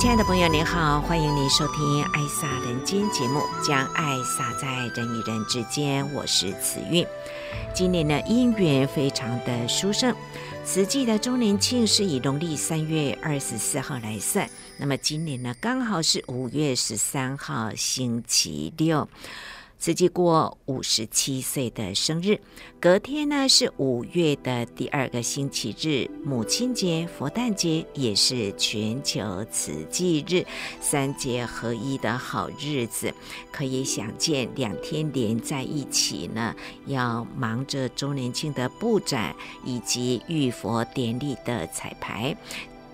亲爱的朋友，您好，欢迎您收听《爱洒人间》节目，将爱洒在人与人之间。我是慈韵。今年的姻缘非常的殊胜，此际的周年庆是以农历三月二十四号来算，那么今年呢，刚好是五月十三号星期六。慈济过五十七岁的生日，隔天呢是五月的第二个星期日，母亲节、佛诞节也是全球慈济日，三节合一的好日子。可以想见，两天连在一起呢，要忙着周年庆的布展以及浴佛典礼的彩排。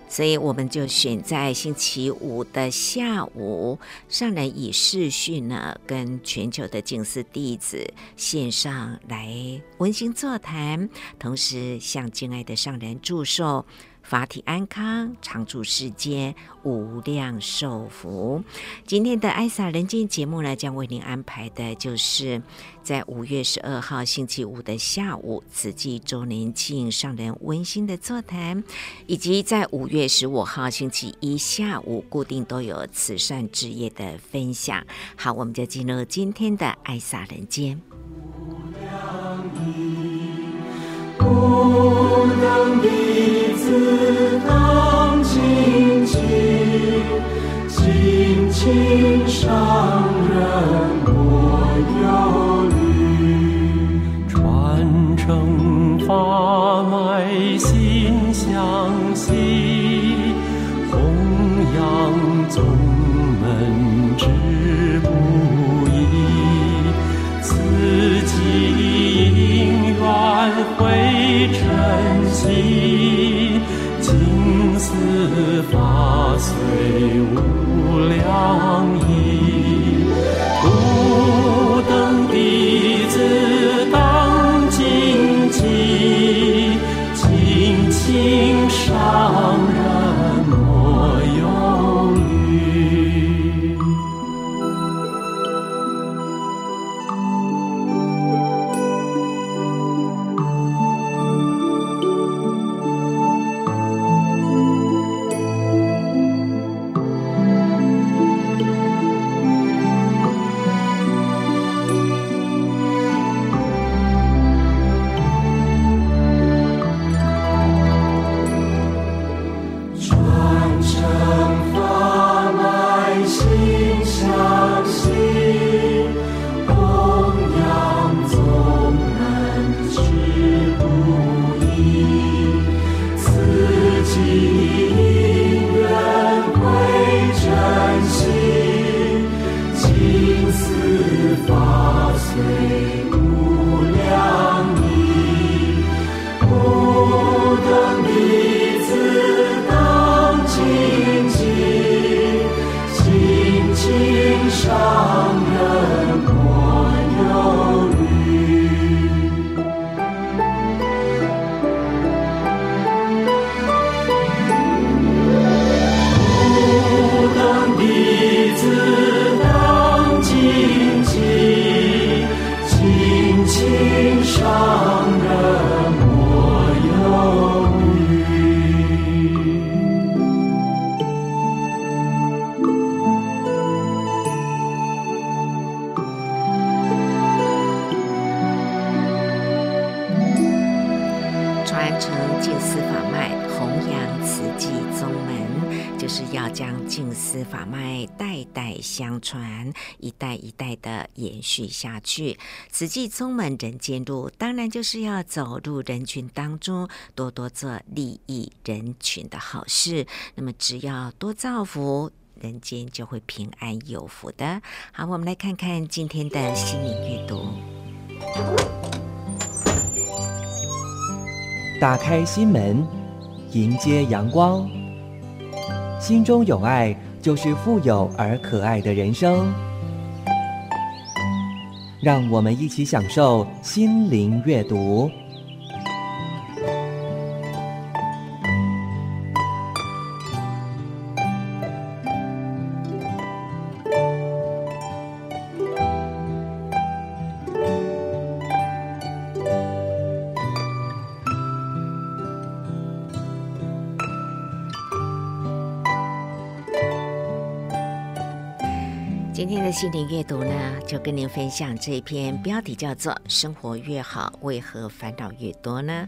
所以我们就选在星期五的下午，上人以视讯呢，跟全球的静思弟子线上来温馨座谈，同时向敬爱的上人祝寿。法体安康，常住世间，无量寿福。今天的《爱洒人间》节目呢，将为您安排的就是在五月十二号星期五的下午，慈济周年庆上人温馨的座谈，以及在五月十五号星期一下午，固定都有慈善事业的分享。好，我们就进入今天的《爱洒人间》。此当亲其亲亲上人莫忧虑传承法脉心相惜弘扬宗门志不移慈济因缘会承传一代一代的延续下去，慈济宗门人间路，当然就是要走入人群当中，多多做利益人群的好事。那么，只要多造福，人间就会平安有福的。好，我们来看看今天的心灵阅读。打开心门，迎接阳光。心中有爱，就是富有而可爱的人生。让我们一起享受心灵阅读。心灵阅读呢，就跟您分享这篇，标题叫做《生活越好，为何烦恼越多呢？》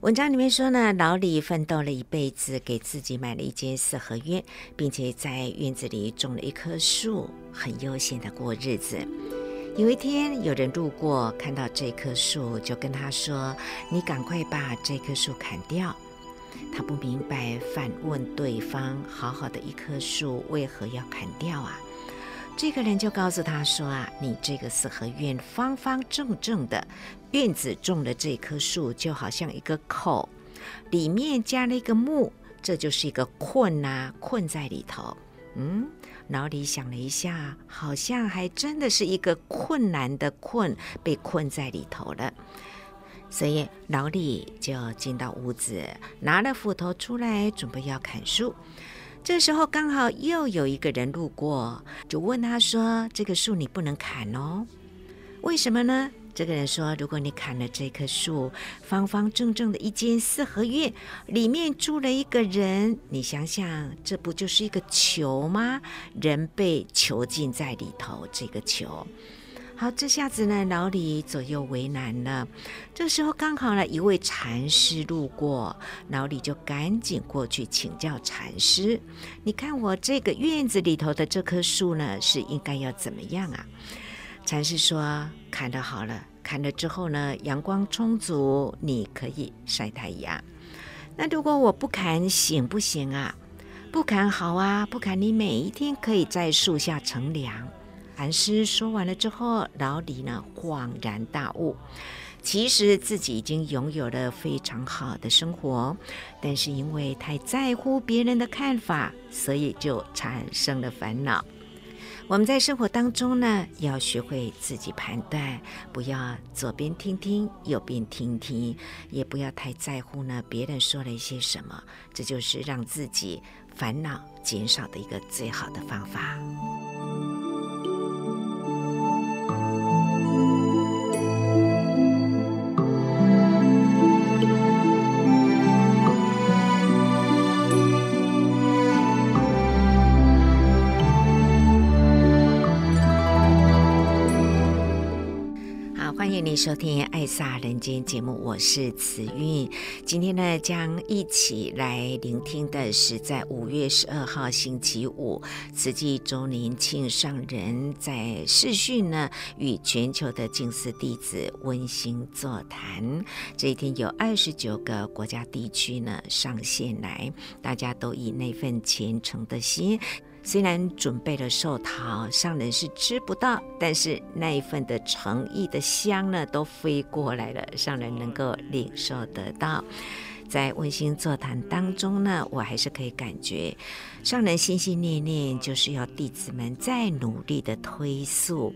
文章里面说呢，老李奋斗了一辈子，给自己买了一间四合院，并且在院子里种了一棵树，很悠闲的过日子。有一天，有人路过，看到这棵树，就跟他说：“你赶快把这棵树砍掉。”他不明白，反问对方：“好好的一棵树，为何要砍掉啊？”这个人就告诉他说：“啊，你这个四合院方方正正的，院子种的这棵树，就好像一个口，里面加了一个木，这就是一个困呐、啊，困在里头。”嗯，老李想了一下，好像还真的是一个困难的困，被困在里头了。所以老李就进到屋子，拿了斧头出来，准备要砍树。这时候刚好又有一个人路过，就问他说：“这个树你不能砍哦，为什么呢？”这个人说：“如果你砍了这棵树，方方正正的一间四合院，里面住了一个人，你想想，这不就是一个囚吗？人被囚禁在里头，这个囚。”好，这下子呢，老李左右为难了。这时候刚好呢，一位禅师路过，老李就赶紧过去请教禅师：“你看我这个院子里头的这棵树呢，是应该要怎么样啊？”禅师说：“砍得好了，砍了之后呢，阳光充足，你可以晒太阳。那如果我不砍，行不行啊？不砍好啊，不砍，你每一天可以在树下乘凉。”禅师说完了之后，老李呢恍然大悟，其实自己已经拥有了非常好的生活，但是因为太在乎别人的看法，所以就产生了烦恼。我们在生活当中呢，要学会自己判断，不要左边听听，右边听听，也不要太在乎呢别人说了一些什么，这就是让自己烦恼减少的一个最好的方法。收听《爱萨人间》节目，我是慈韵。今天呢，将一起来聆听的是在五月十二号星期五，慈济周年庆上人在视讯呢，与全球的静思弟子温馨座谈。这一天有二十九个国家地区呢上线来，大家都以那份虔诚的心。虽然准备了寿桃，上人是吃不到，但是那一份的诚意的香呢，都飞过来了，上人能够领受得到。在温馨座谈当中呢，我还是可以感觉，上人心心念念就是要弟子们再努力的推素。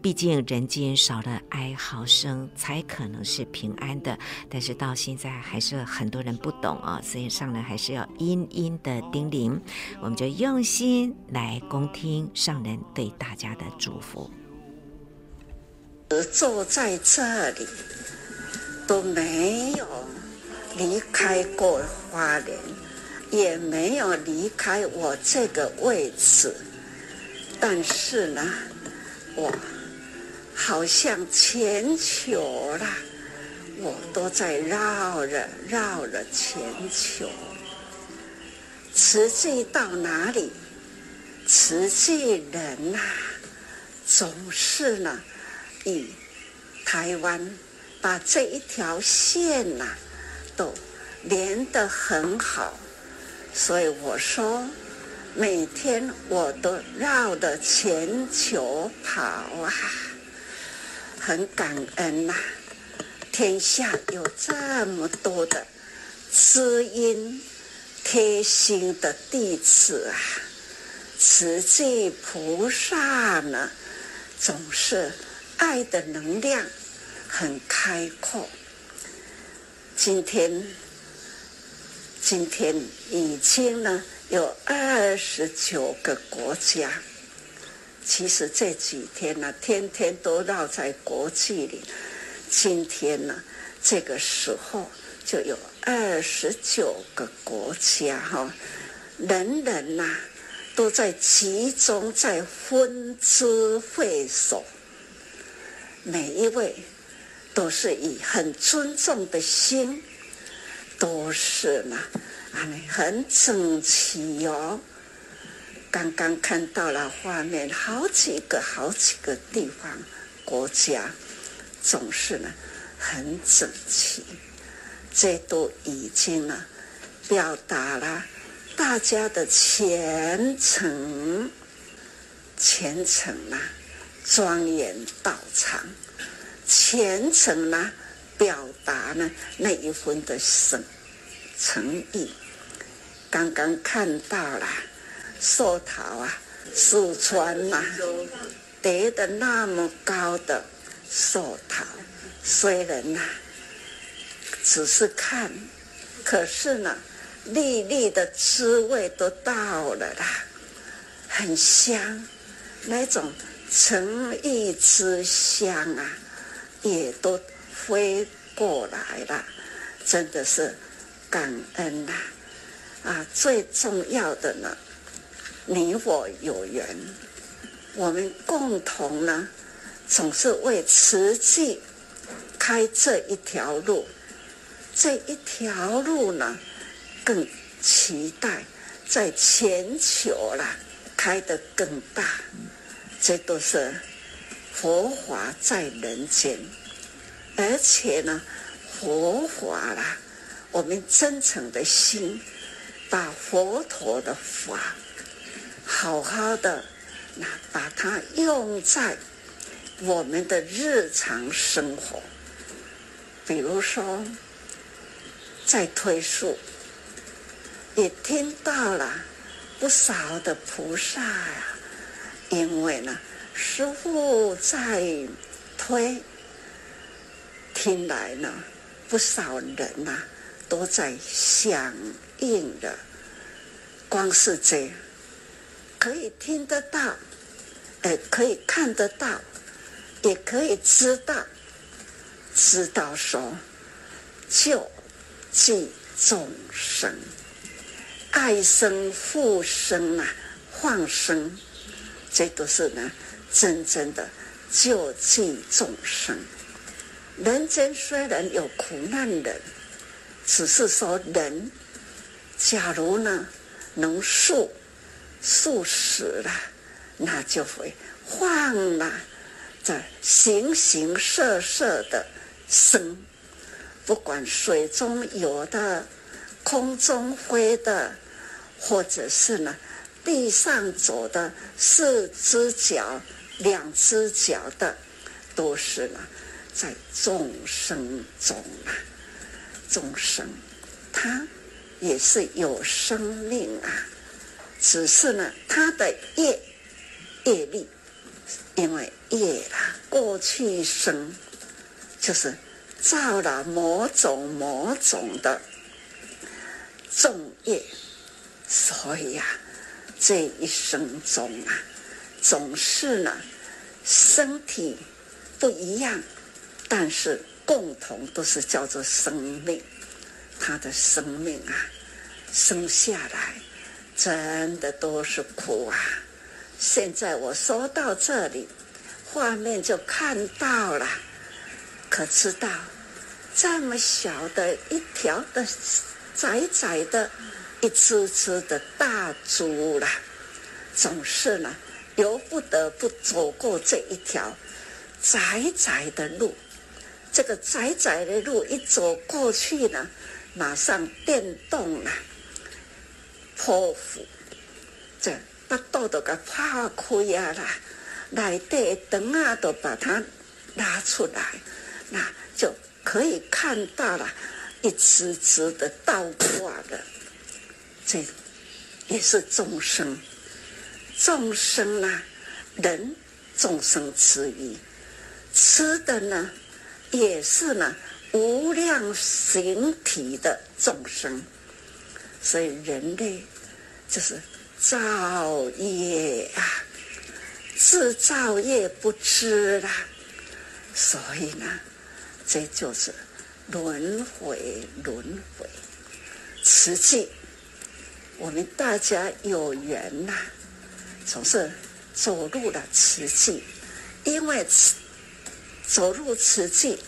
毕竟人间少了哀嚎声，才可能是平安的。但是到现在还是很多人不懂啊，所以上人还是要殷殷的叮咛，我们就用心来恭听上人对大家的祝福。坐在这里都没有离开过花莲，也没有离开我这个位置，但是呢，我。好像全球啦，我都在绕着绕着全球。实际到哪里，实际人呐、总是呢，以台湾把这一条线呐、都连得很好。所以我说，每天我都绕着全球跑啊。很感恩呐、天下有这么多的知音贴心的弟子啊，慈济菩萨呢，总是爱的能量很开阔。今天，今天已经呢有二十九个国家。其实这几天呢，天天都绕在国际里。今天呢，这个时候就有二十九个国家哈，人人呐都在集中在分知会所，每一位。都是以很尊重的心，都是呢，啊，很整齐哦。刚刚看到了画面，好几个、好几个地方、国家，总是呢很整齐。这都已经呢表达了大家的虔诚，虔诚啊，庄严道场。虔诚呢，表达呢那一份的诚诚意。刚刚看到了寿桃啊，四川呐、啊，得的那么高的寿桃，虽然呐、只是看，可是呢，粒粒的滋味都到了啦，很香，那种诚意之香啊。也都飞过来了，真的是感恩呐！啊，最重要的呢，你我有缘，我们共同呢，总是为慈济开这一条路，这一条路呢，更期待在全球啦开得更大，这都是。佛法在人间，而且呢，佛法啦，我们真诚的心，把佛陀的法好好的那把它用在我们的日常生活，比如说在推树，也听到了不少的菩萨呀，因为呢。师傅在推，听来呢，不少人呐、都在响应着。光是这样，可以听得到，呃，可以看得到，也可以知道，知道说救济众生，爱生复生啊，放生，这都是呢。真正的救济众生，人间虽然有苦难人，只是说人，假如呢能受速死了，那就会换了这形形色色的生，不管水中游的、空中飞的，或者是呢地上走的四只脚。两只脚的，都是呢，在众生中啊，众生，他也是有生命啊，只是呢，他的业业力，因为业啊，过去生就是造了某种某种的重业，所以呀、啊，这一生中啊。总是呢，身体不一样，但是共同都是叫做生命。他的生命啊，生下来真的都是苦啊。现在我说到这里，画面就看到了，可知道这么小的一条的窄窄的，一只只的大猪啦，总是呢。由不得不走过这一条窄窄的路，这个窄窄的路一走过去呢，马上电动了，剖腹，这把道都给破开啊啦，来的灯啊都把它拉出来，那就可以看到了一支支的倒挂的，这也是众生。众生啊，人众生之一，吃的呢，也是呢无量形体的众生。所以人类就是造业啊，自造业不知啦。所以呢，这就是轮回，轮回。慈济，我们大家有缘呐、总是走入了慈济，因为走入慈济，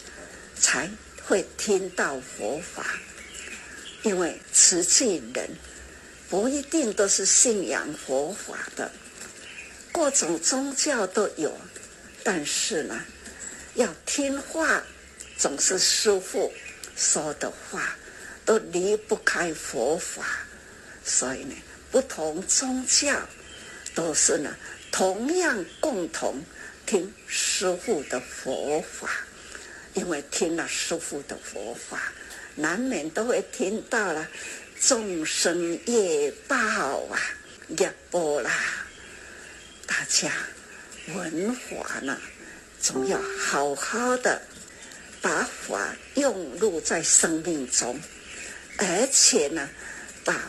才会听到佛法。因为慈济人不一定都是信仰佛法的，各种宗教都有，但是呢，要听话，总是师傅说的话，都离不开佛法，所以呢，不同宗教都是呢，同样共同听师傅的佛法，因为听了师傅的佛法。难免都会听到了众生业报啊，业报啦。大家闻法呢，总要好好的把法用入在生命中，而且呢，把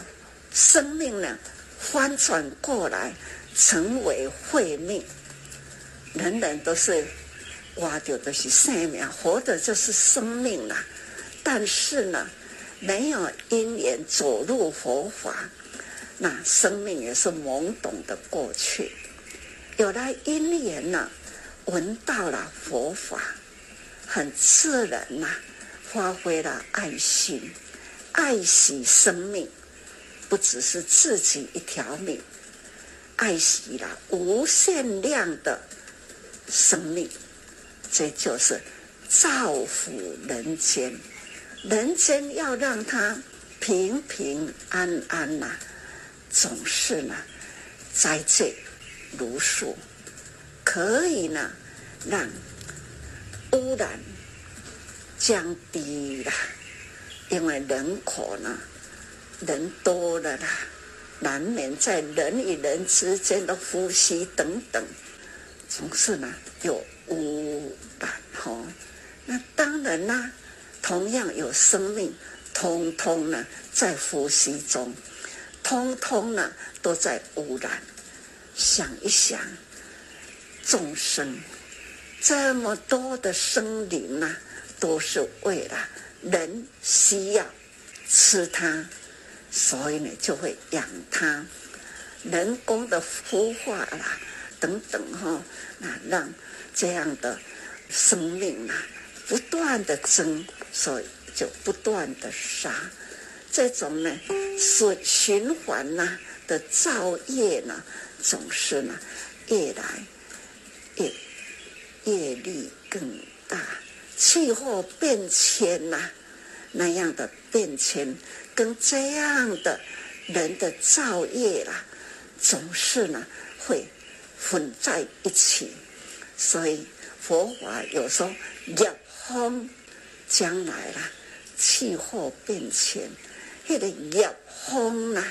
生命呢翻转过来，成为慧命。人人都是活着的是生命，活的就是生命了。但是呢，没有因缘走入佛法，那生命也是懵懂的过去。有了因缘呢，闻到了佛法，很自然呐、发挥了爱心，爱惜生命，不只是自己一条命，爱惜了无限量的生命，这就是造福人间。人间要让他平平安安呐、总是呢，在这如数，可以呢，让污染降低了，因为人口呢，人多了啦，难免在人与人之间的呼吸等等，总是呢有污染哈。那当然啦。同样有生命，通通呢在呼吸中，通通呢都在污染。想一想，众生这么多的生灵啊，都是为了人需要吃它，所以呢就会养它，人工的孵化啦等等哈，那让这样的生命啊不断的增。所以就不断的杀，这种呢是循环呐的造业呢，总是呢越来越业力更大，气候变迁呐那样的变迁，跟这样的人的造业啦，总是呢会混在一起，所以佛法有时候逆风。将来啦，气候变迁，那个业风啊，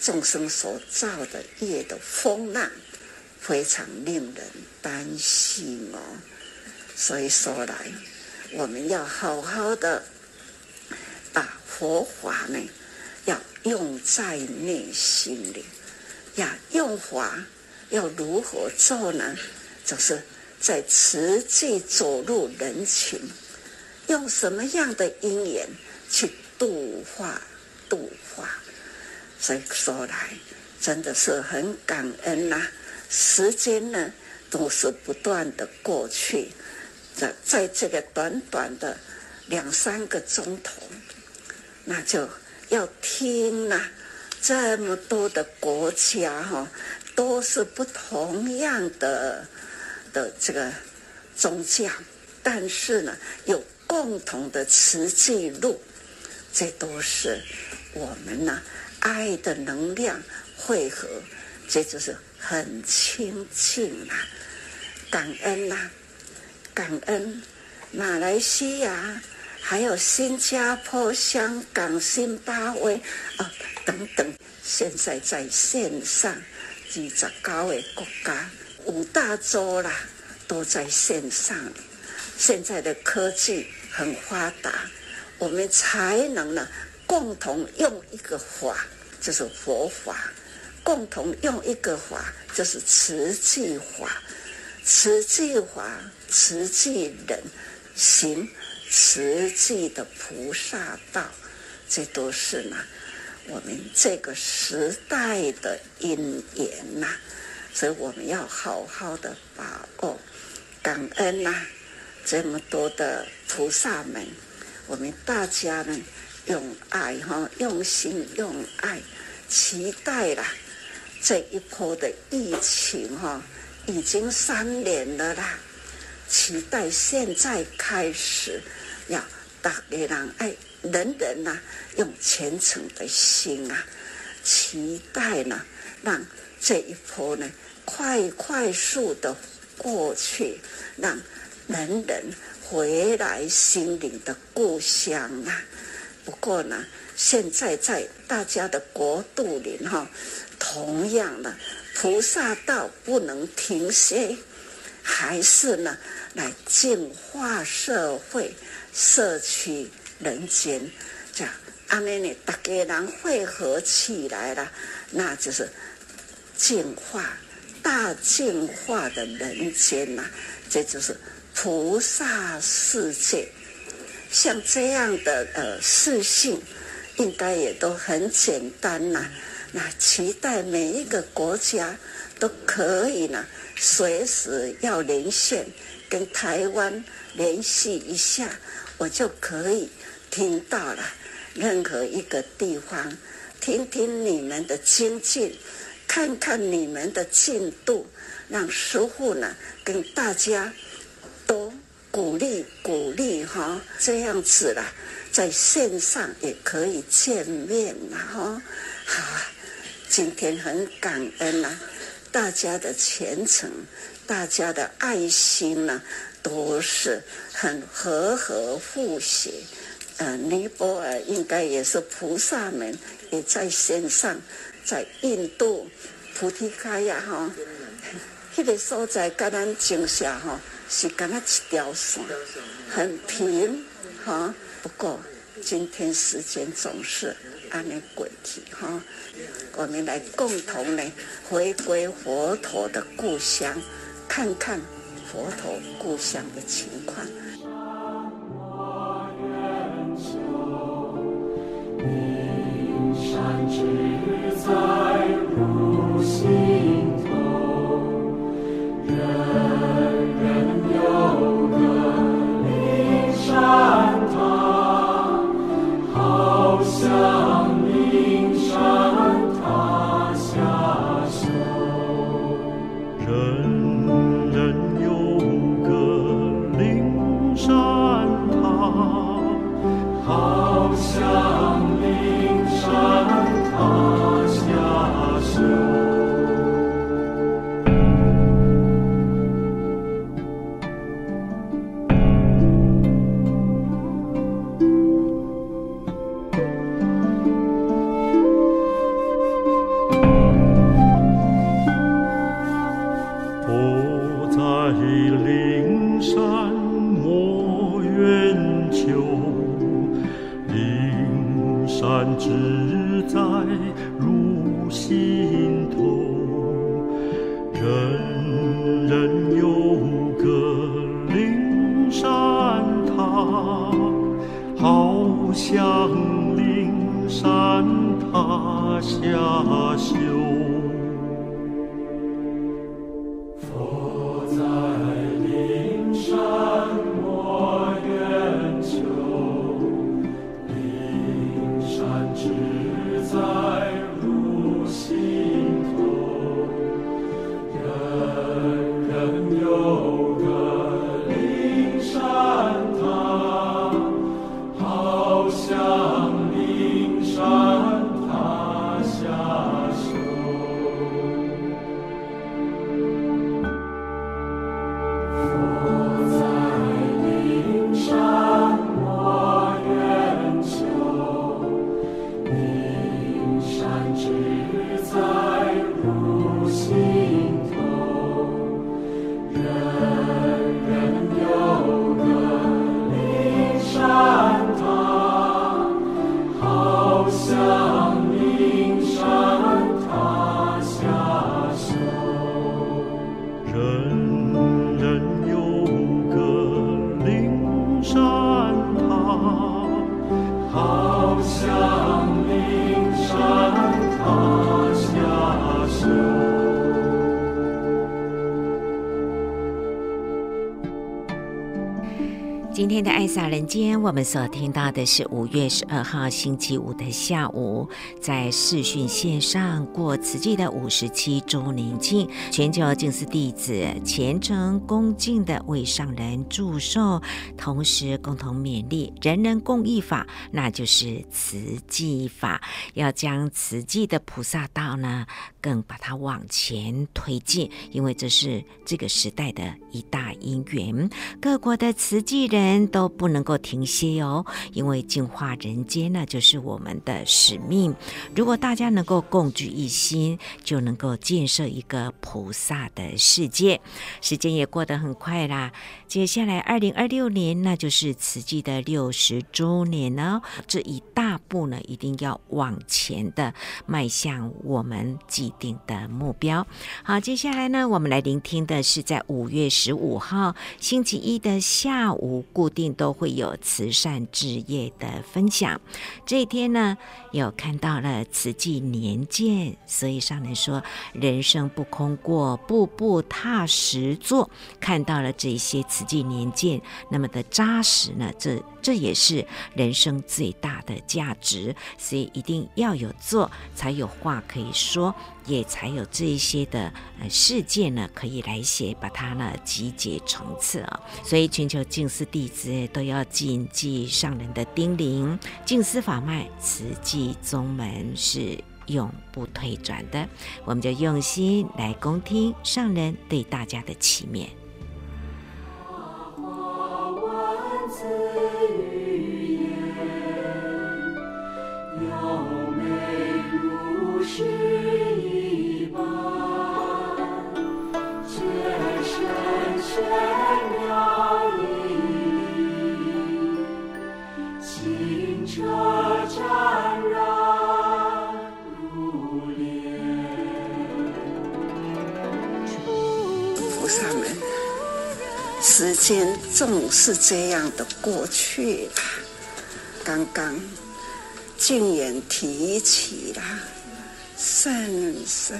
众生所造的业的风浪，非常令人担心哦。所以说来，我们要好好的把佛法呢，要用在内心里。要用法要如何做呢？就是在实际走入人群。用什么样的因缘去度化度化？所以说来，真的是很感恩呐、时间呢，都是不断的过去，在在这个短短的两三个钟头，那就要听呐、这么多的国家哈，都是不同样的的这个宗教，但是呢，有。共同的慈济路，这都是我们呐、爱的能量汇合，这就是很亲近呐、啊，感恩呐、感恩马来西亚，还有新加坡、香港、新巴威啊等等，现在在线上二十九个国家，五大洲啦，都在线上。现在的科技很发达，我们才能呢共同用一个法，就是佛法；共同用一个法，就是慈济法。慈济法，慈济人行。实际的菩萨道，这都是呢，我们这个时代的因缘呐，所以我们要好好的把握，感恩呐，这么多的菩萨们，我们大家呢，用爱哈，用心用爱，期待啦这一波的疫情哈，已经三年了啦。期待现在开始，要大家人爱人人呐、用虔诚的心啊，期待呢，让这一波呢快快速的过去，让人人回来心灵的故乡啊。不过呢，现在在大家的国度里哈，同样的菩萨道不能停歇。还是呢，来净化社会、社区、人间，这样，安尼呢，大家人汇合起来了，那就是净化、大净化的人间呐、这就是菩萨世界。像这样的呃事性，应该也都很简单呐、那期待每一个国家都可以呢。随时要连线，跟台湾联系一下，我就可以听到了。任何一个地方，听听你们的精进，看看你们的进度，让师傅呢跟大家都鼓励鼓励哈，这样子啦，在线上也可以见面了哈。好啊，今天很感恩呐。大家的虔诚，大家的爱心呢，都是很和合互协。呃，尼泊尔应该也是菩萨们也在线上，在印度菩提伽耶哈，那个所在跟咱镜下哈是跟他一条线，很平哈。不过今天时间总是。安尼过去哈，我们来共同呢回归佛陀的故乡，看看佛陀故乡的情况。我们所听到的是五月十二号星期五的下午，在视讯线上过慈济的五十七周年庆，全球净思弟子虔诚恭敬的为上人祝寿，同时共同勉励人人共益法，那就是慈济法，要将慈济的菩萨道呢，更把它往前推进，因为这是这个时代的一大因缘，各国的慈济人。都不能够停些哦，因为净化人间呢，就是我们的使命。如果大家能够共聚一心，就能够建设一个菩萨的世界。时间也过得很快啦，接下来二零二六年那就是慈济的六十周年了。这一大步呢，一定要往前的迈向我们既定的目标。好，接下来呢，我们来聆听的是在五月十五号星期一的下午。固定都会有慈善置业的分享。这一天呢，有看到了慈济年鉴，所以上人说：“人生不空过，步步踏实做。”看到了这些慈济年鉴那么的扎实呢，这这也是人生最大的价值。所以一定要有做，才有话可以说。也才有这一些的呃事件呢，可以来写，把它呢集结成册啊。所以全球静思弟子都要谨记上人的叮咛，静思法脉，慈济宗门是永不退转的。我们就用心来恭听上人对大家的启勉。时间总是这样的过去了。刚刚竟然提起了圣圣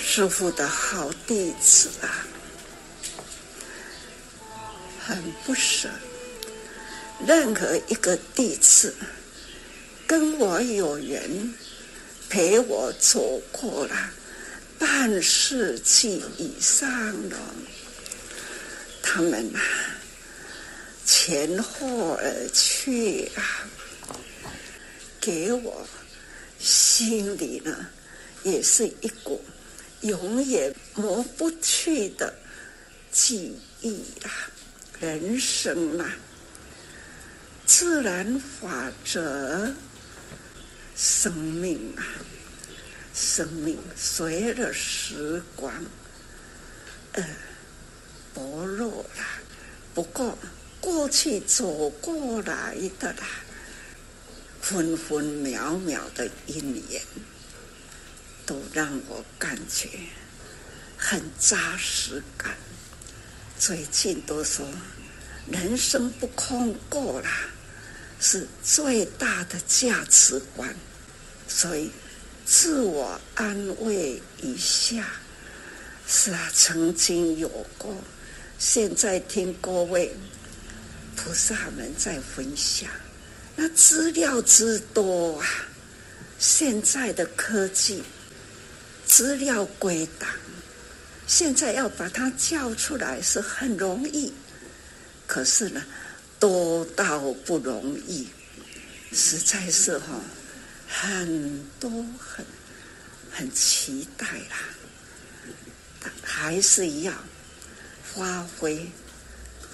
师父的好弟子啊，很不舍。任何一个弟子跟我有缘，陪我走过了半世纪以上了。他们啊，前后而去啊，给我心里呢，也是一股永远抹不去的记忆啊。人生啊，自然法则，生命啊，生命随着时光，呃。薄弱啦，不过过去走过来的啦，分分秒秒的因缘，都让我感觉很扎实感。最近都说人生不空过啦，是最大的价值观，所以自我安慰一下。是啊，曾经有过。现在听各位菩萨们在分享，那资料之多啊！现在的科技资料归档，现在要把它叫出来是很容易，可是呢，多到不容易，实在是哈，很多很很期待啦，还是一样。发挥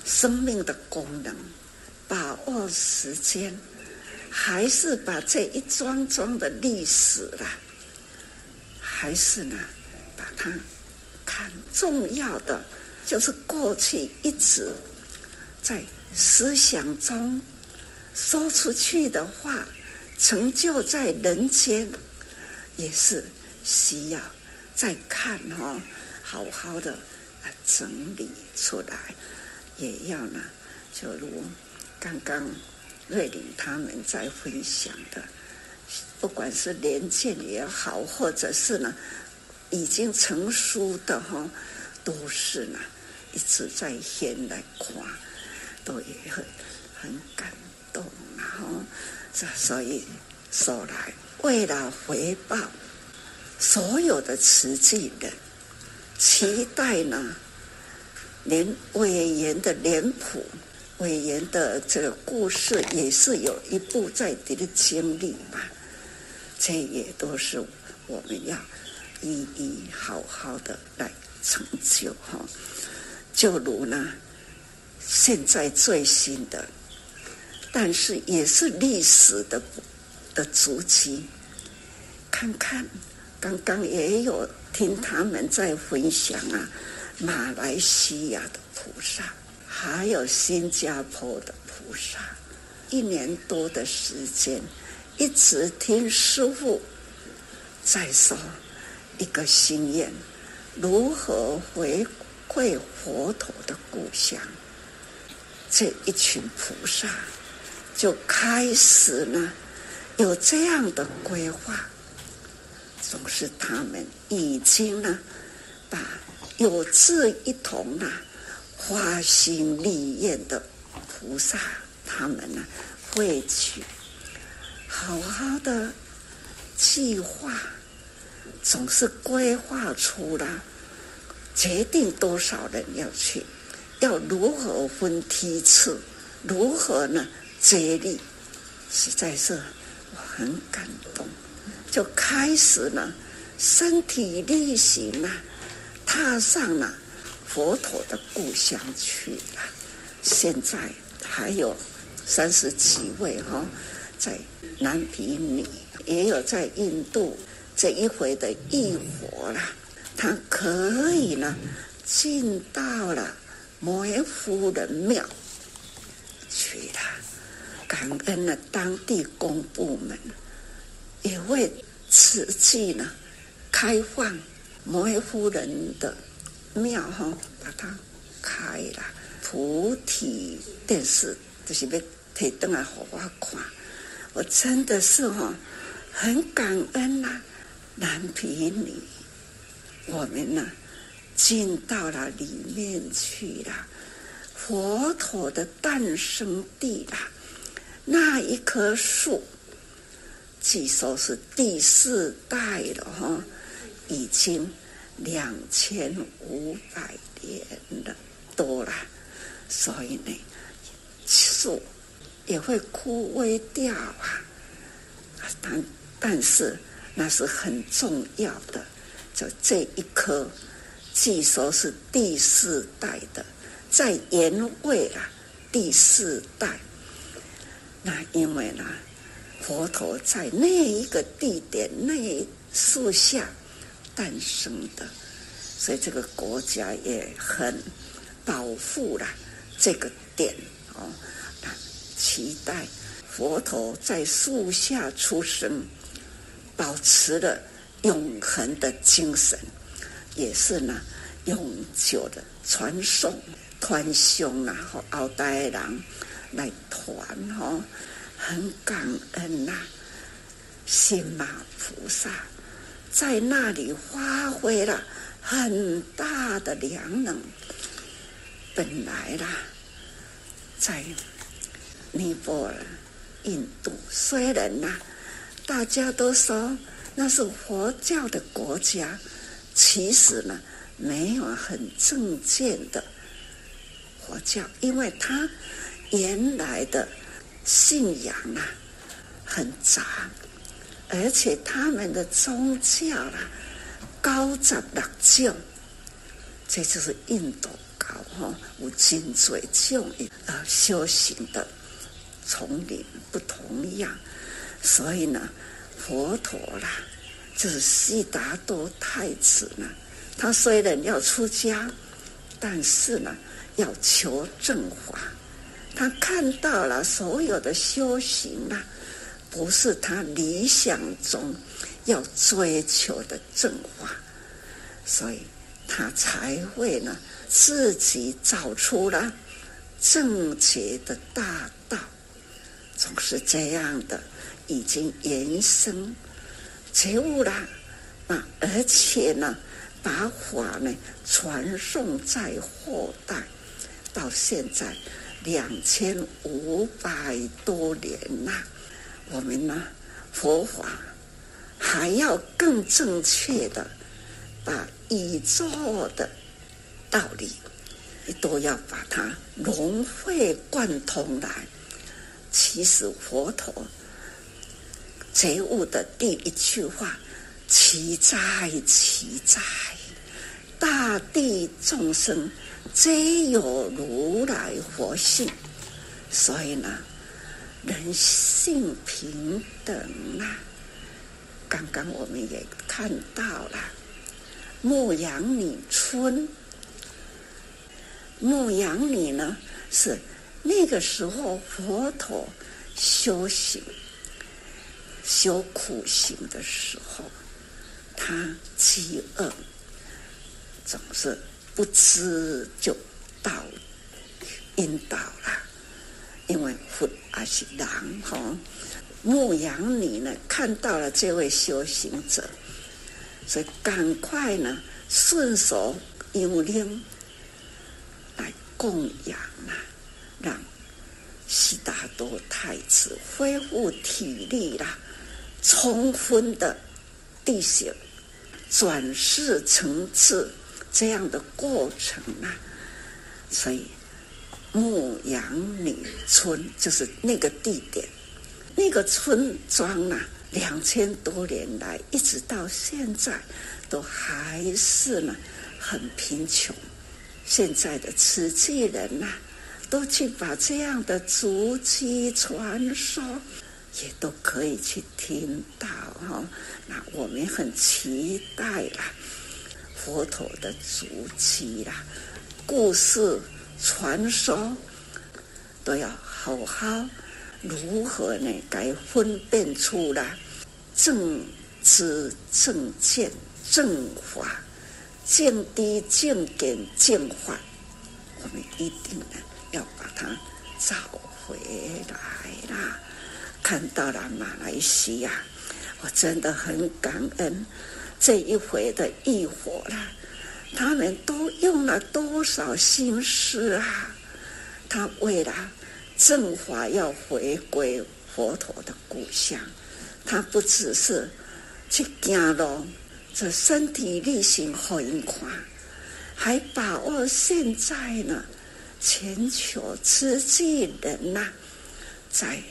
生命的功能，把握时间，还是把这一桩桩的历史啦，还是呢，把它看重要的，就是过去一直在思想中说出去的话，成就在人间，也是需要再看哈，好好的。整理出来，也要呢就如刚刚瑞玲他们在分享的，不管是年鉴也好，或者是呢已经成书的哈，都是呢一直在先来夸，都也很很感动，然后这所以说来为了回报所有的慈济人，期待呢。连委员的脸谱，委员的这个故事也是有一部在地的经历吧，这也都是我们要一一好好的来成就哈。就如呢，现在最新的，但是也是历史的的足迹，看看刚刚也有听他们在分享啊。马来西亚的菩萨，还有新加坡的菩萨，一年多的时间，一直听师傅在说一个心愿：如何回馈佛陀的故乡。这一群菩萨就开始呢，有这样的规划，总是他们已经呢，把。有志一同啊，花心立愿的菩萨，他们呢会去好好的计划，总是规划出了，决定多少人要去，要如何分梯次，如何呢接力，实在是我很感动，就开始呢身体力行啊。踏上了佛陀的故乡去了。现在还有三十几位哈，在南皮尼，也有在印度。这一回的忆佛了，他可以呢进到了摩耶夫人庙去了，感恩了当地公部门，也为慈济呢开放。摩耶夫人的庙哈，把它开了。菩提电视就是要提灯来给我看，我真的是哈很感恩呐。南毗尼，我们呢进到了里面去了，佛陀的诞生地啦。那一棵树，据说是第四代了哈。已经两千五百年了多了，所以呢，树也会枯萎掉啊。但但是那是很重要的，就这一棵，据说是第四代的，在原位啊，第四代。那因为呢，佛陀在那一个地点，那树下。诞生的，所以这个国家也很保护了这个点哦，期待佛陀在树下出生，保持了永恒的精神，也是呢永久的传颂传颂啊，和后代人来传哦，很感恩呐、啊，心马菩萨。在那里发挥了很大的良能。本来啦，在尼泊尔、印度，虽然呐，大家都说那是佛教的国家，其实呢，没有很正见的佛教，因为他原来的信仰啊，很杂。而且他们的宗教啦，高杂六教，这就是印度教哈，有真多种呃修行的丛林不同样，所以呢，佛陀啦，就是悉达多太子呢，他虽然要出家，但是呢，要求正法，他看到了所有的修行啊。不是他理想中要追求的正法，所以他才会呢自己找出了正觉的大道，总是这样的，已经延伸觉悟了啊！而且呢，把法呢传送在后代，到现在两千五百多年了，我们呢佛法还要更正确的把宇宙的道理。都要把它融会贯通来。其实佛陀觉悟的第一句话：“奇哉，奇哉！大地众生皆有如来佛性。”所以呢，人性平等啊！刚刚我们也看到了牧羊女村。牧羊女呢，是那个时候佛陀修行、修苦行的时候，他饥饿，总是不知就到晕倒了，因为佛还是狼哈。牧羊女呢，看到了这位修行者，所以赶快呢，顺手引领。供养啊，让悉达多太子恢复体力啦，充分的地形转世成智这样的过程啊，所以牧羊女村就是那个地点，那个村庄啊，两千多年来一直到现在都还是呢很贫穷。现在的慈济人呐、都去把这样的足迹传说，也都可以去听到哈、哦。那我们很期待啦，佛陀的足迹啦，故事传说，都要好好如何呢？该分辨出来正知正见正法。见低见简见法，我们一定呢要把它找回来啦！看到了马来西亚，我真的很感恩这一回的异火啦，他们都用了多少心思啊！他为了正法要回归佛陀的故乡，他不只是去走路。这身体力行好一块，还把握现在呢，全球慈济人呐、在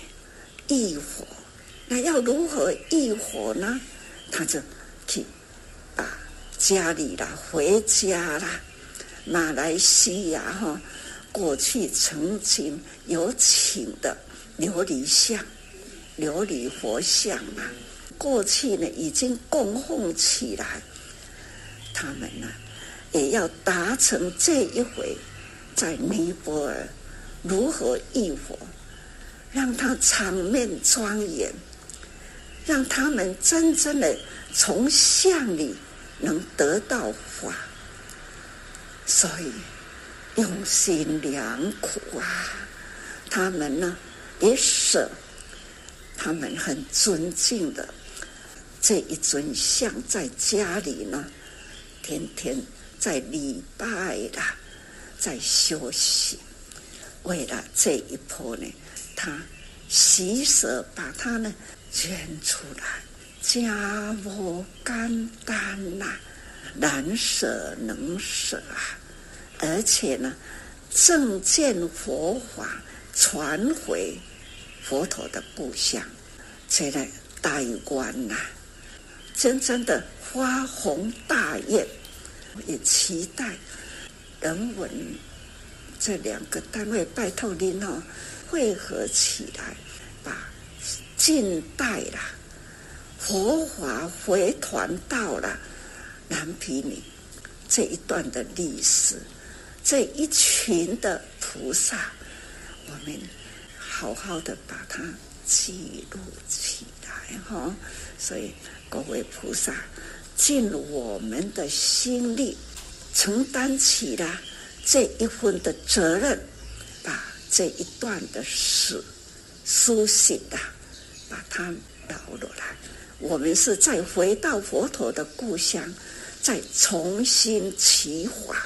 异火，那要如何异火呢？他就去家里啦，回家啦，马来西亚哈，过去曾经有请的琉璃像、琉璃佛像啊。过去呢，已经供奉起来，他们呢，也要达成这一回，在尼泊尔如何浴火，让他场面庄严，让他们真正的从像里能得到法，所以用心良苦啊，他们呢也舍，他们很尊敬的。这一尊像在家里呢，天天在礼拜啦，在修行。为了这一波呢，他喜舍把它呢捐出来，家无简单呐，难舍能舍啊！而且呢，正见佛法传回佛陀的故乡，这在台湾呐。真正的花红大宴，也期待人文这两个单位拜托您哦，汇合起来，把近代啦佛法回传到了南皮尼这一段的历史，这一群的菩萨，我们好好的把它记录起来哈，所以。各位菩萨，尽我们的心力，承担起了这一份的责任，把这一段的史书写的，把它留落来。我们是再回到佛陀的故乡，再重新起法。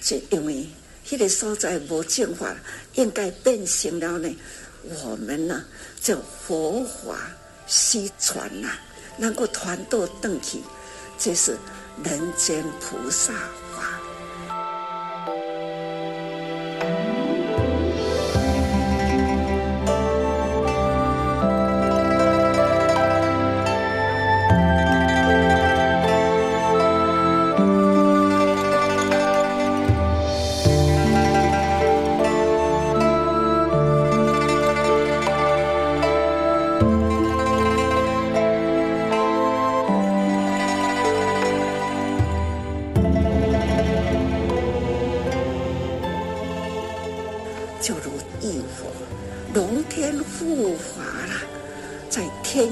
就因为那个所在无净化，应该变成了呢，我们呢就佛法失传呐，能够传到转去，这是人间菩萨。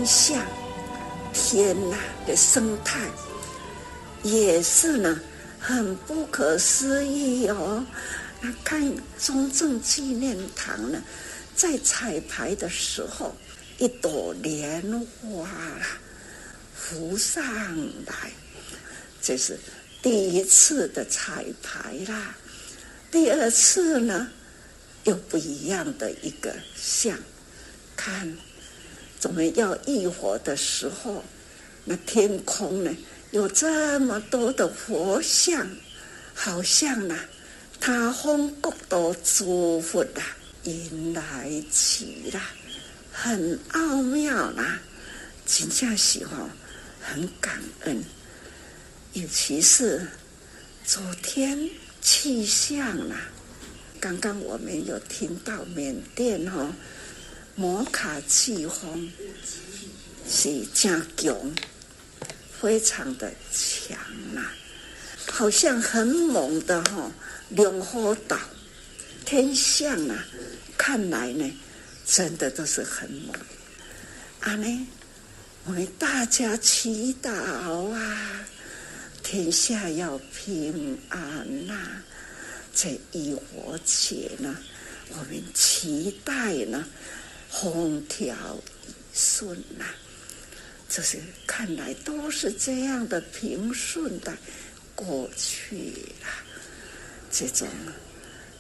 像天呐的生态也是呢，很不可思议哦。那看中正纪念堂呢，在彩排的时候，一朵莲花浮上来，这是第一次的彩排啦。第二次呢，又不一样的一个像，看我们要浴火的时候。那天空呢，有这么多的佛像，好像呢，他方国土诸佛啊，迎来起了，很奥妙啦，真正是哈，很感恩。尤其是昨天气象啦，刚刚我们有听到缅甸哈，摩卡季风是真强。非常的强呐、好像很猛的哈、哦，龙虎岛天象啊，看来呢，真的都是很猛。啊呢，我们大家祈祷啊，天下要平安呐、啊，这一火节呢，我们期待呢，风调雨顺呐、啊。这些看来都是这样的平顺的过去了。这种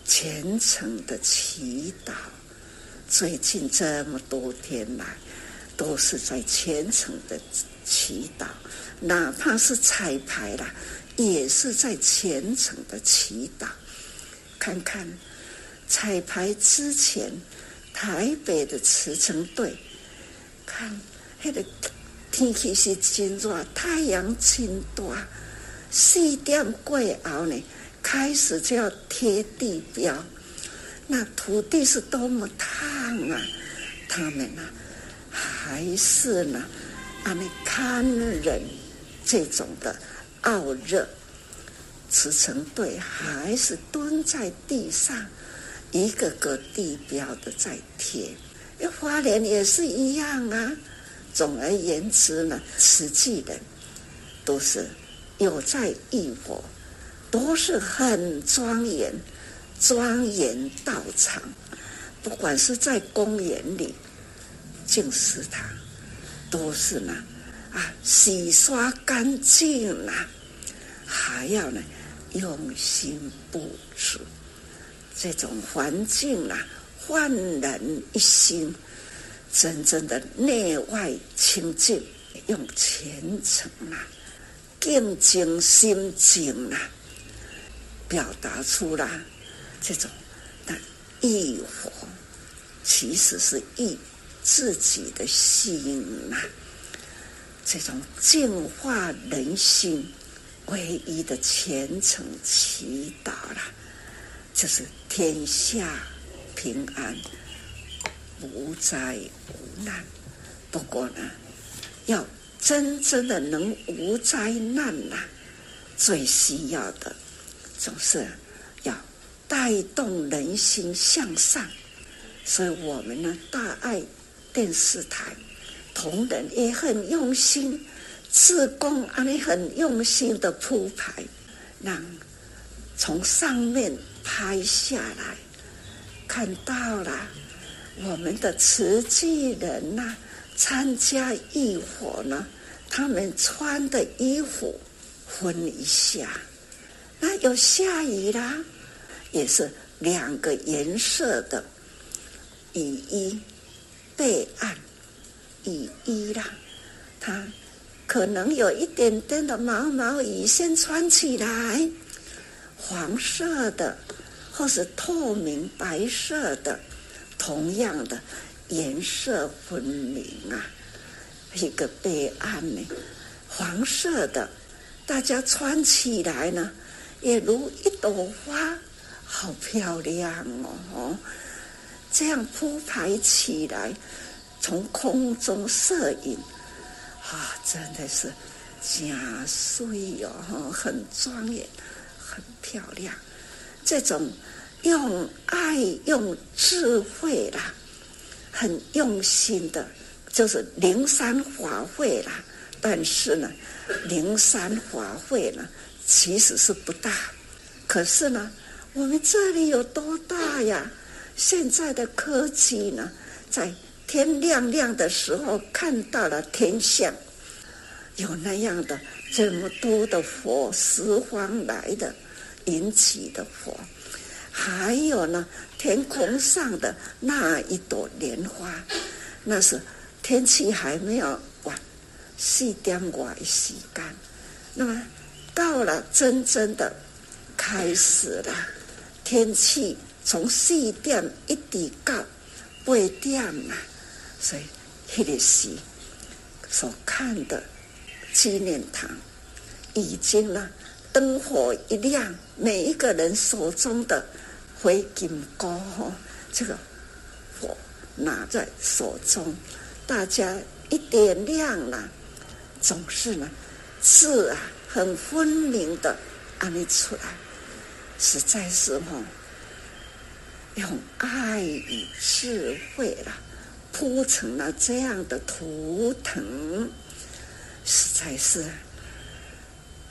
虔诚的祈祷，最近这么多天来，都是在虔诚的祈祷，哪怕是彩排了，也是在虔诚的祈祷。看看彩排之前，台北的慈诚队，看那个。天气是真热，太阳真大。四点过后呢，开始就要贴地标。那土地是多么烫啊！他们呢，还是呢，他们堪忍这种的傲热。慈诚队还是蹲在地上，一个个地标的在贴。要花莲也是一样啊。总而言之呢，实际的都是有在浴火，都是很庄严、庄严道场。不管是在公园里、净食堂，都是呢啊，洗刷干净呐，还要呢用心布置这种环境啊，焕然一新。真正的内外清净，用虔诚啊、敬敬心境啊，表达出了这种的浴火，其实是意自己的心呐、这种净化人心唯一的虔诚祈祷了，就是天下平安。无灾无难，不过呢，要真正的能无灾难呐，最需要的总是要带动人心向上。所以我们呢，大爱电视台同仁也很用心，自工啊，你很用心的铺排，让从上面拍下来。看到了我们的慈济人呐、参加义火呢，他们穿的衣服分一下，那有下雨啦，也是两个颜色的雨衣，备案雨衣啦，他可能有一点点的毛毛雨，先穿起来，黄色的。或是透明白色的，同样的颜色分明啊，一个备案呢，黄色的，大家穿起来呢，也如一朵花，好漂亮哦！这样铺排起来，从空中摄影，啊，真的是假碎哦，很庄严，很漂亮。这种用爱、用智慧啦，很用心的，就是灵山法会啦。但是呢，灵山法会呢，其实是不大。可是呢，我们这里有多大呀？现在的科技呢，在天亮亮的时候看到了天象，有那样的这么多的佛，十方来的。引起的火，还有呢，天空上的那一朵莲花，那是天气还没有晚，四点外时间。那么到了真正的开始了，天气从四点一直到八点了，所以那个时所看的纪念堂已经呢。灯火一亮，每一个人手中的回金膏，这个火拿在手中，大家一点亮了，总是呢字啊很分明的按理出来，实在是哈，用爱与智慧了铺成了这样的图腾，实在是。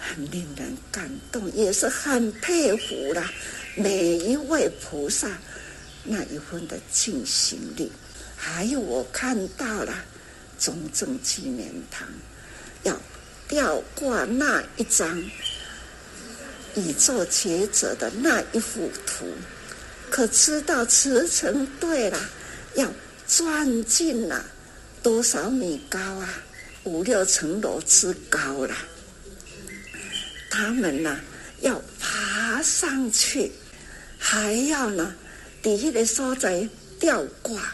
很令人感动，也是很佩服啦。每一位菩萨那一份的尽心力，还有我看到了中正纪念堂要吊挂那一张宇宙觉者的那一幅图，可知道慈诚对了，要钻进了多少米高啊？五六层楼之高了。他们呢，要爬上去，还要呢，底下的所在吊挂。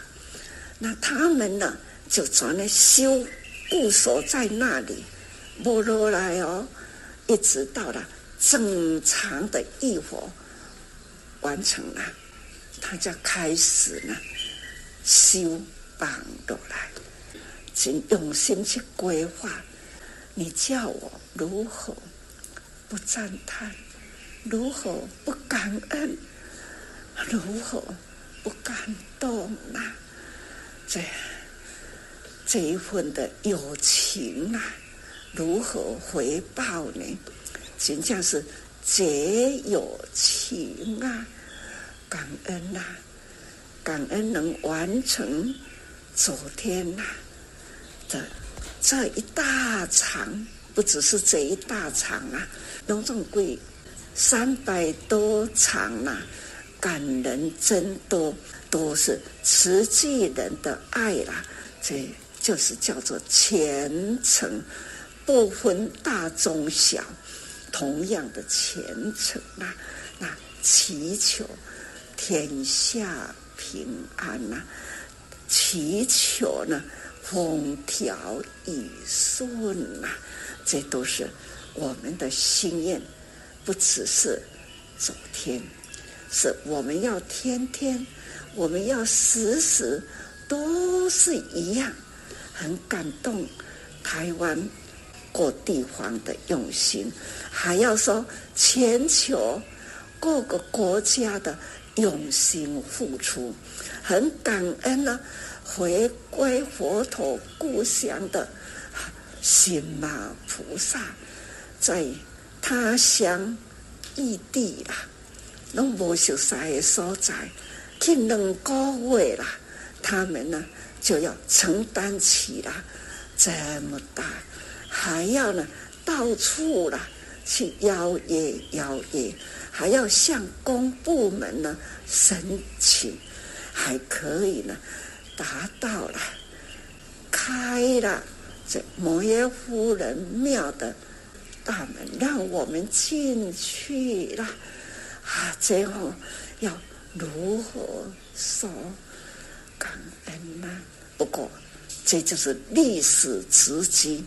那他们呢，就专门修固守在那里，不落来哦，一直到了正常的浴火完成了，他就开始呢修绑落来，请用心去规划。你叫我如何？不赞叹，如何不感恩？如何不感动啊？这这一份的友情啊，如何回报呢？真正是结友情啊，感恩啊，感恩能完成昨天呐的这一大场。不只是这一大场啊，隆重贵三百多场啊，感人真多，都是慈济人的爱啦、这就是叫做虔诚，不分大中小，同样的虔诚啊。那祈求天下平安呐、祈求呢风调雨顺呐、啊。这都是我们的心愿，不只是昨天，是我们要天天，我们要时时都是一样，很感动台湾各地方的用心，还要说全球各个国家的用心付出，很感恩呢、回归佛陀故乡的。心马菩萨在他乡异地啦，拢无熟悉的所在，去两个月啦，他们呢就要承担起了这么大，还要呢到处啦去邀约邀约，还要向公部门呢申请，还可以呢达到了开了这摩耶夫人庙的大门，让我们进去了啊！最后要。如何说感恩呢？不过，这就是历史足迹，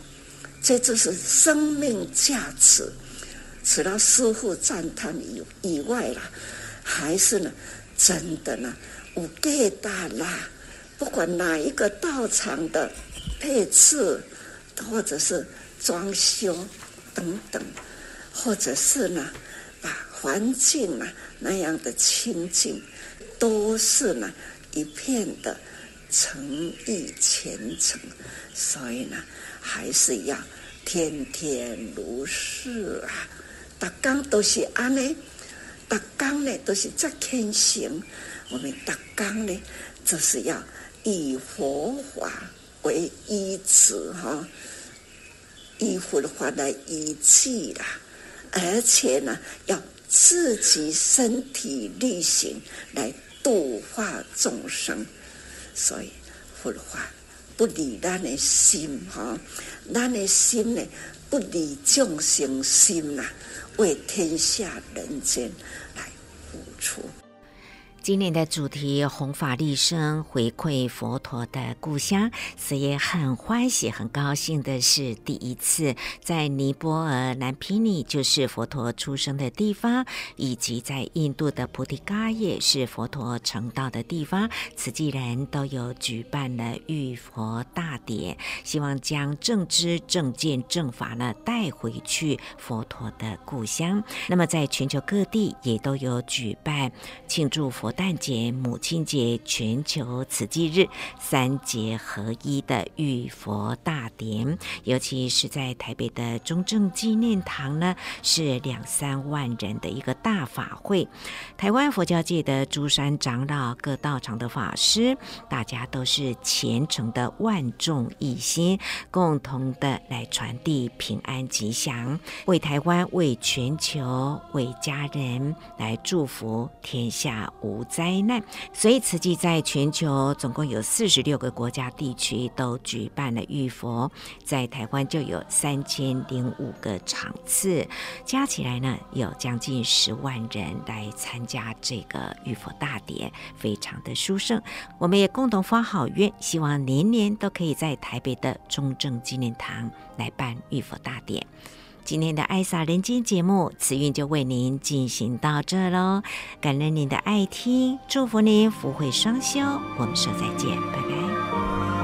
这就是生命价值。除了师父赞叹以以外啦，还是呢，真的呢，有给大啦。不管哪一个道场的配置，或者是装修等等，或者是呢，把环境啊。那样的清净，都是呢一片的诚意虔诚，所以呢，还是要天天如是啊。大纲都是安呢，大纲呢都是在天行。我们大纲呢，就是要以佛法为依止哈，以佛法来依据啦，而且呢要。自己身体力行来度化众生，所以佛法不离咱的心哈，咱的心呢不离众生心呐，为天下人间来付出。今年的主题“弘法利生，回馈佛陀的故乡”，所以很欢喜、很高兴的是，第一次在尼泊尔南毗尼，就是佛陀出生的地方，以及在印度的菩提伽耶，是佛陀成道的地方，此地人都有举办了浴佛大典，希望将正知、正见、正法呢带回去佛陀的故乡。那么，在全球各地也都有举办庆祝佛。诞节、母亲节、全球慈济日三节合一的浴佛大典，尤其是在台北的中正纪念堂呢，是两三万人的一个大法会。台湾佛教界的诸山长老、各道场的法师，大家都是虔诚的万众一心，共同的来传递平安吉祥，为台湾、为全球、为家人来祝福天下无灾难，所以慈济在全球总共有四十六个国家地区都举办了浴佛，在台湾就有三千零五个场次，加起来呢有将近十万人来参加这个浴佛大典，非常的殊胜。我们也共同发好愿，希望年年都可以在台北的中正纪念堂来办浴佛大典。今天的爱洒人间节目，慈韵就为您进行到这喽。感恩您的爱听，祝福您福慧双修。我们说再见，拜拜。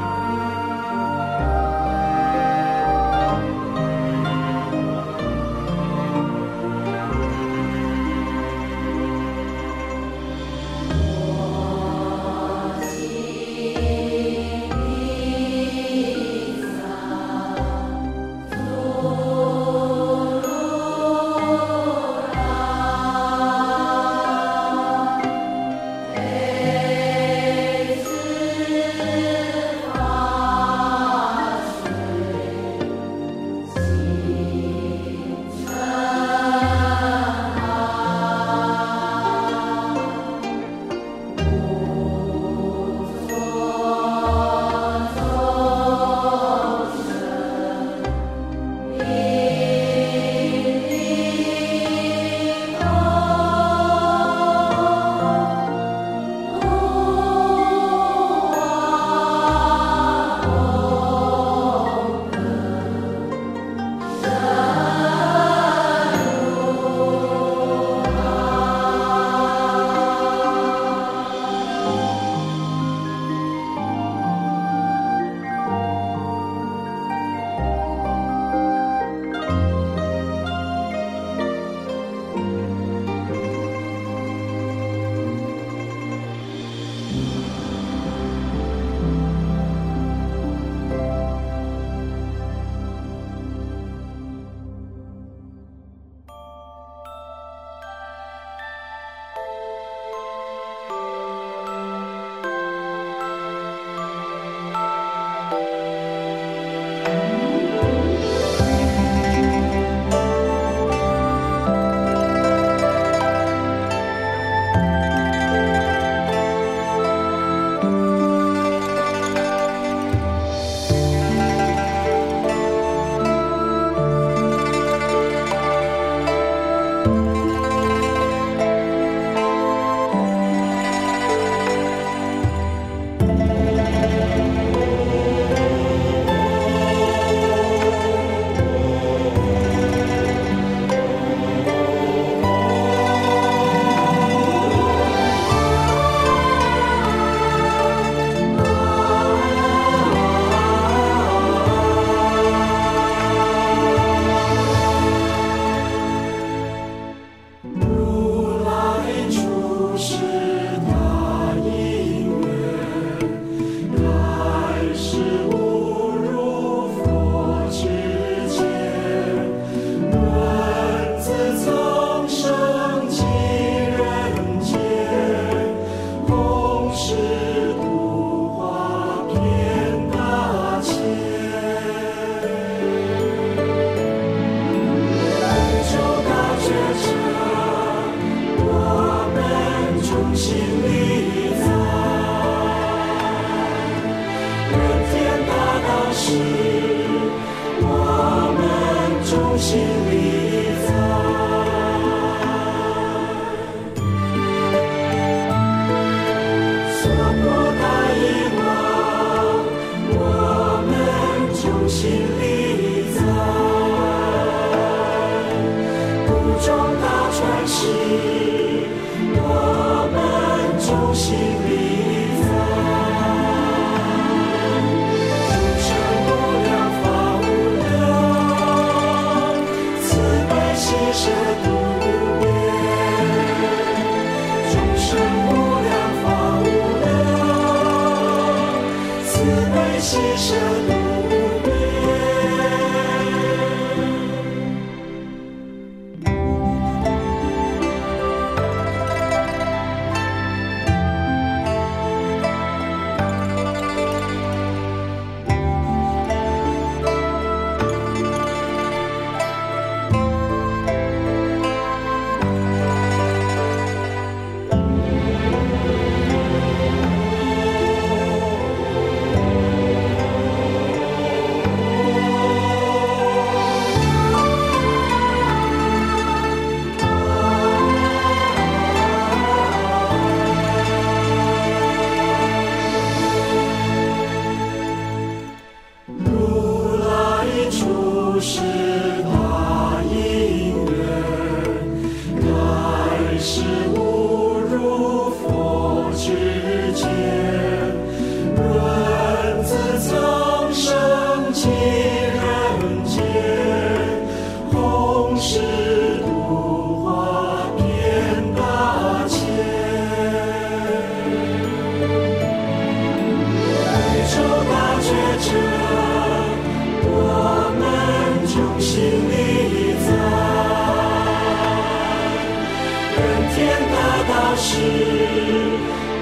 是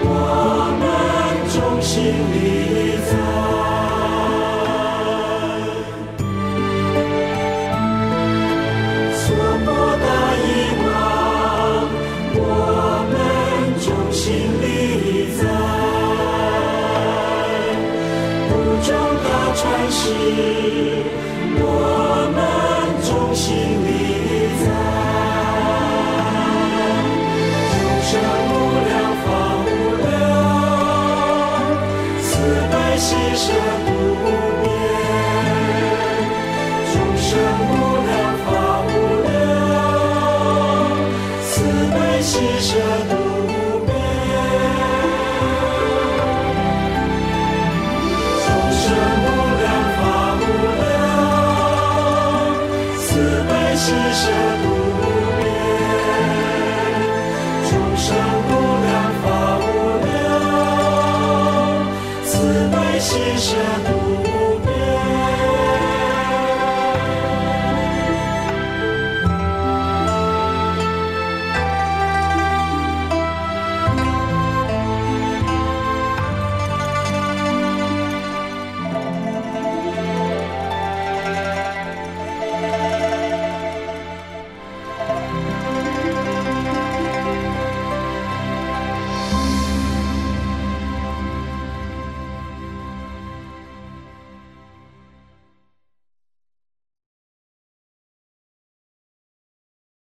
我们衷心的。